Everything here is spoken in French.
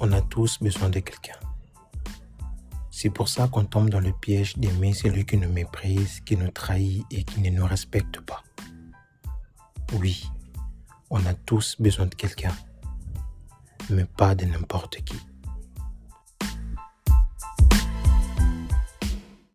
On a tous besoin de quelqu'un. C'est pour ça qu'on tombe dans le piège d'aimer celui qui nous méprise, qui nous trahit et qui ne nous respecte pas. Oui, on a tous besoin de quelqu'un, mais pas de n'importe qui.